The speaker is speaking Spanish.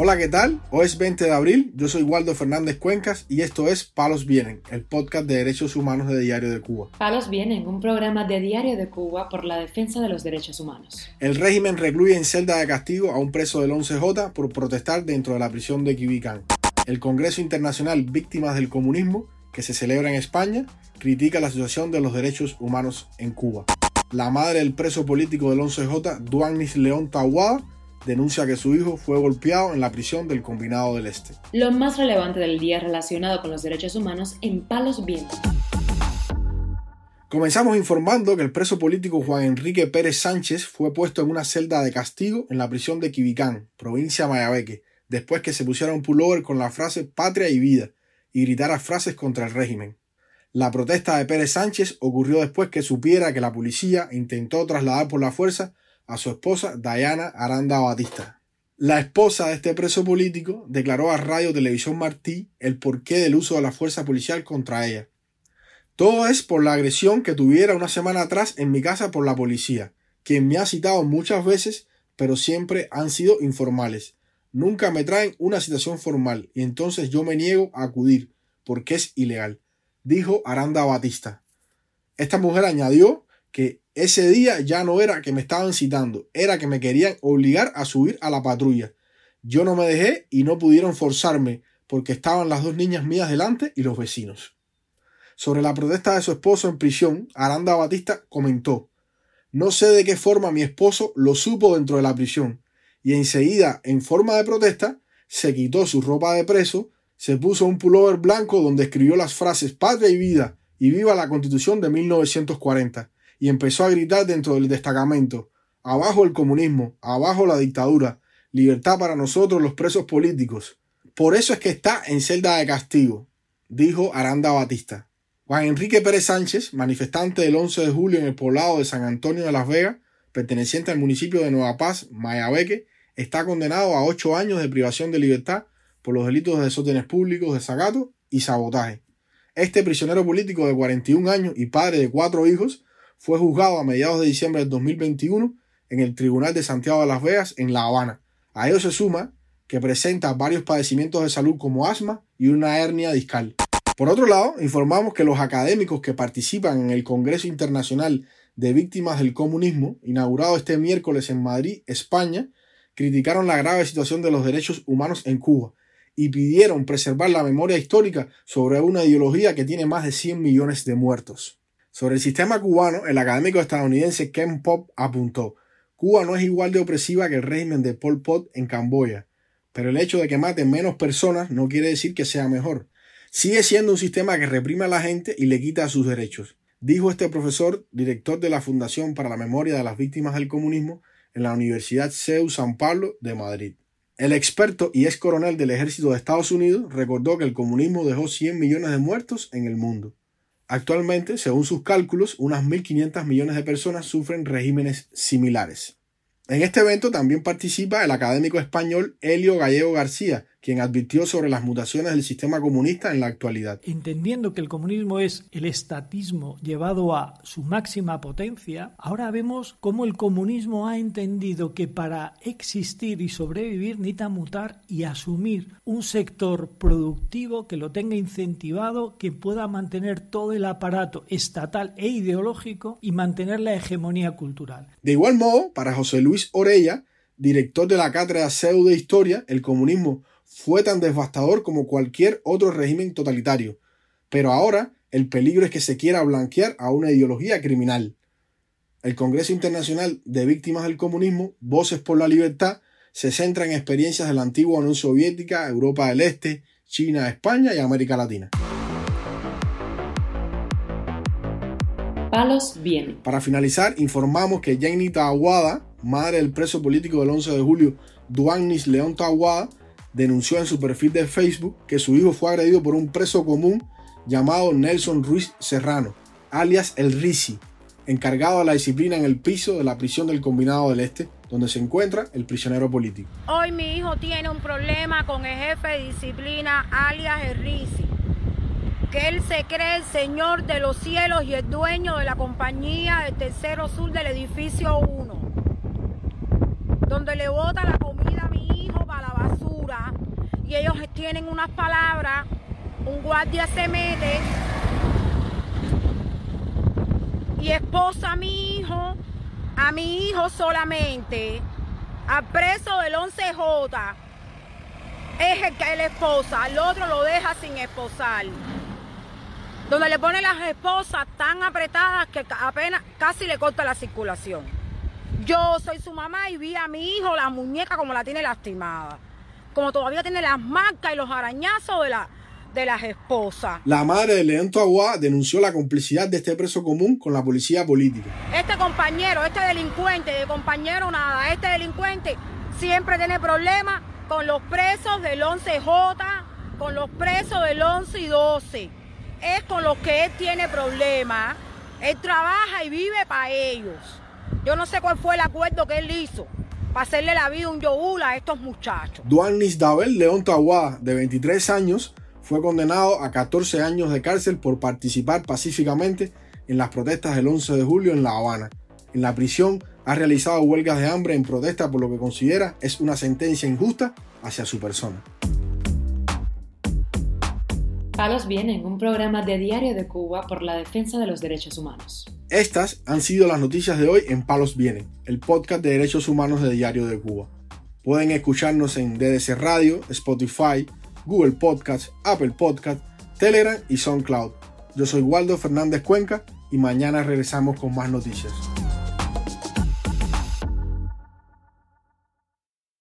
Hola, ¿qué tal? Hoy es 20 de abril, yo soy Waldo Fernández Cuencas y esto es Palos Vienen, el podcast de derechos humanos de Diario de Cuba. Palos Vienen, un programa de Diario de Cuba por la defensa de los derechos humanos. El régimen recluye en celda de castigo a un preso del 11J por protestar dentro de la prisión de Quibicán. El Congreso Internacional Víctimas del Comunismo, que se celebra en España, critica la situación de los derechos humanos en Cuba. La madre del preso político del 11J, Duanis León Tawada, denuncia que su hijo fue golpeado en la prisión del Combinado del Este. Lo más relevante del día relacionado con los derechos humanos en Palos Vientos. Comenzamos informando que el preso político Juan Enrique Pérez Sánchez fue puesto en una celda de castigo en la prisión de Quibicán, provincia de Mayabeque, después que se pusiera un pullover con la frase patria y vida y gritara frases contra el régimen. La protesta de Pérez Sánchez ocurrió después que supiera que la policía intentó trasladar por la fuerza a su esposa Diana Aranda Batista. La esposa de este preso político declaró a Radio Televisión Martí el porqué del uso de la fuerza policial contra ella. Todo es por la agresión que tuviera una semana atrás en mi casa por la policía, quien me ha citado muchas veces, pero siempre han sido informales. Nunca me traen una citación formal y entonces yo me niego a acudir, porque es ilegal, dijo Aranda Batista. Esta mujer añadió que ese día ya no era que me estaban citando, era que me querían obligar a subir a la patrulla. Yo no me dejé y no pudieron forzarme porque estaban las dos niñas mías delante y los vecinos. Sobre la protesta de su esposo en prisión, Aranda Batista comentó No sé de qué forma mi esposo lo supo dentro de la prisión, y enseguida, en forma de protesta, se quitó su ropa de preso, se puso un pullover blanco donde escribió las frases Patria y vida y Viva la Constitución de 1940 y empezó a gritar dentro del destacamento Abajo el comunismo, abajo la dictadura, libertad para nosotros los presos políticos. Por eso es que está en celda de castigo, dijo Aranda Batista. Juan Enrique Pérez Sánchez, manifestante del 11 de julio en el poblado de San Antonio de Las Vegas, perteneciente al municipio de Nueva Paz, Mayabeque, está condenado a ocho años de privación de libertad por los delitos de desórdenes públicos, desacato y sabotaje. Este prisionero político de 41 años y padre de cuatro hijos fue juzgado a mediados de diciembre del 2021 en el Tribunal de Santiago de las Vegas en La Habana. A ello se suma que presenta varios padecimientos de salud como asma y una hernia discal. Por otro lado, informamos que los académicos que participan en el Congreso Internacional de Víctimas del Comunismo, inaugurado este miércoles en Madrid, España, criticaron la grave situación de los derechos humanos en Cuba y pidieron preservar la memoria histórica sobre una ideología que tiene más de 100 millones de muertos. Sobre el sistema cubano, el académico estadounidense Ken Pop apuntó, Cuba no es igual de opresiva que el régimen de Pol Pot en Camboya, pero el hecho de que maten menos personas no quiere decir que sea mejor. Sigue siendo un sistema que reprime a la gente y le quita sus derechos, dijo este profesor, director de la Fundación para la Memoria de las Víctimas del Comunismo en la Universidad CEU San Pablo de Madrid. El experto y ex coronel del ejército de Estados Unidos recordó que el comunismo dejó 100 millones de muertos en el mundo. Actualmente, según sus cálculos, unas 1.500 millones de personas sufren regímenes similares. En este evento también participa el académico español Helio Gallego García, quien advirtió sobre las mutaciones del sistema comunista en la actualidad. Entendiendo que el comunismo es el estatismo llevado a su máxima potencia, ahora vemos cómo el comunismo ha entendido que para existir y sobrevivir necesita mutar y asumir un sector productivo que lo tenga incentivado, que pueda mantener todo el aparato estatal e ideológico y mantener la hegemonía cultural. De igual modo, para José Luis Orella, director de la cátedra CEU de Historia, el comunismo fue tan devastador como cualquier otro régimen totalitario, pero ahora el peligro es que se quiera blanquear a una ideología criminal. El Congreso Internacional de Víctimas del Comunismo, Voces por la Libertad, se centra en experiencias de la antigua Unión Soviética, Europa del Este, China, España y América Latina. Palos bien. Para finalizar, informamos que Jenny Tawada, madre del preso político del 11 de julio, Duanis León Tawada, denunció en su perfil de Facebook que su hijo fue agredido por un preso común llamado Nelson Ruiz Serrano, alias El Risi, encargado de la disciplina en el piso de la prisión del Combinado del Este, donde se encuentra el prisionero político. Hoy mi hijo tiene un problema con el jefe de disciplina, alias El Risi, que él se cree el señor de los cielos y el dueño de la compañía del tercero sur del edificio 1, donde le bota la comida a mi hijo para la basura y ellos tienen unas palabras, un guardia se mete y esposa a mi hijo, a mi hijo solamente, al preso del 11J, es el que él esposa, al otro lo deja sin esposar. Donde le pone las esposas tan apretadas que apenas casi le corta la circulación. Yo soy su mamá y vi a mi hijo la muñeca como la tiene lastimada. Como todavía tiene las marcas y los arañazos de, la, de las esposas. La madre de León Aguá denunció la complicidad de este preso común con la policía política. Este compañero, este delincuente, de compañero nada, este delincuente siempre tiene problemas con los presos del 11J, con los presos del 11 y 12. Es con los que él tiene problemas. Él trabaja y vive para ellos. Yo no sé cuál fue el acuerdo que él hizo para hacerle la vida un yogur a estos muchachos. Duanis Dabel León Tahuá, de 23 años, fue condenado a 14 años de cárcel por participar pacíficamente en las protestas del 11 de julio en La Habana. En la prisión ha realizado huelgas de hambre en protesta por lo que considera es una sentencia injusta hacia su persona. Palos Vienen, un programa de Diario de Cuba por la defensa de los derechos humanos. Estas han sido las noticias de hoy en Palos Vienen, el podcast de derechos humanos de Diario de Cuba. Pueden escucharnos en DDC Radio, Spotify, Google Podcast, Apple Podcast, Telegram y SoundCloud. Yo soy Waldo Fernández Cuenca y mañana regresamos con más noticias.